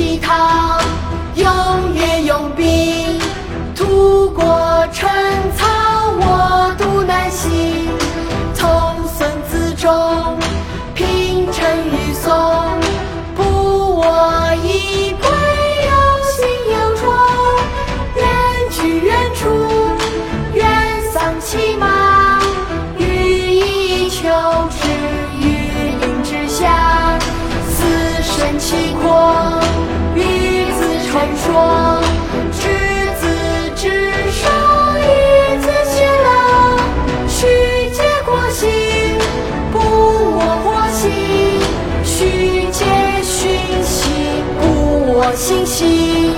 鸡汤。星星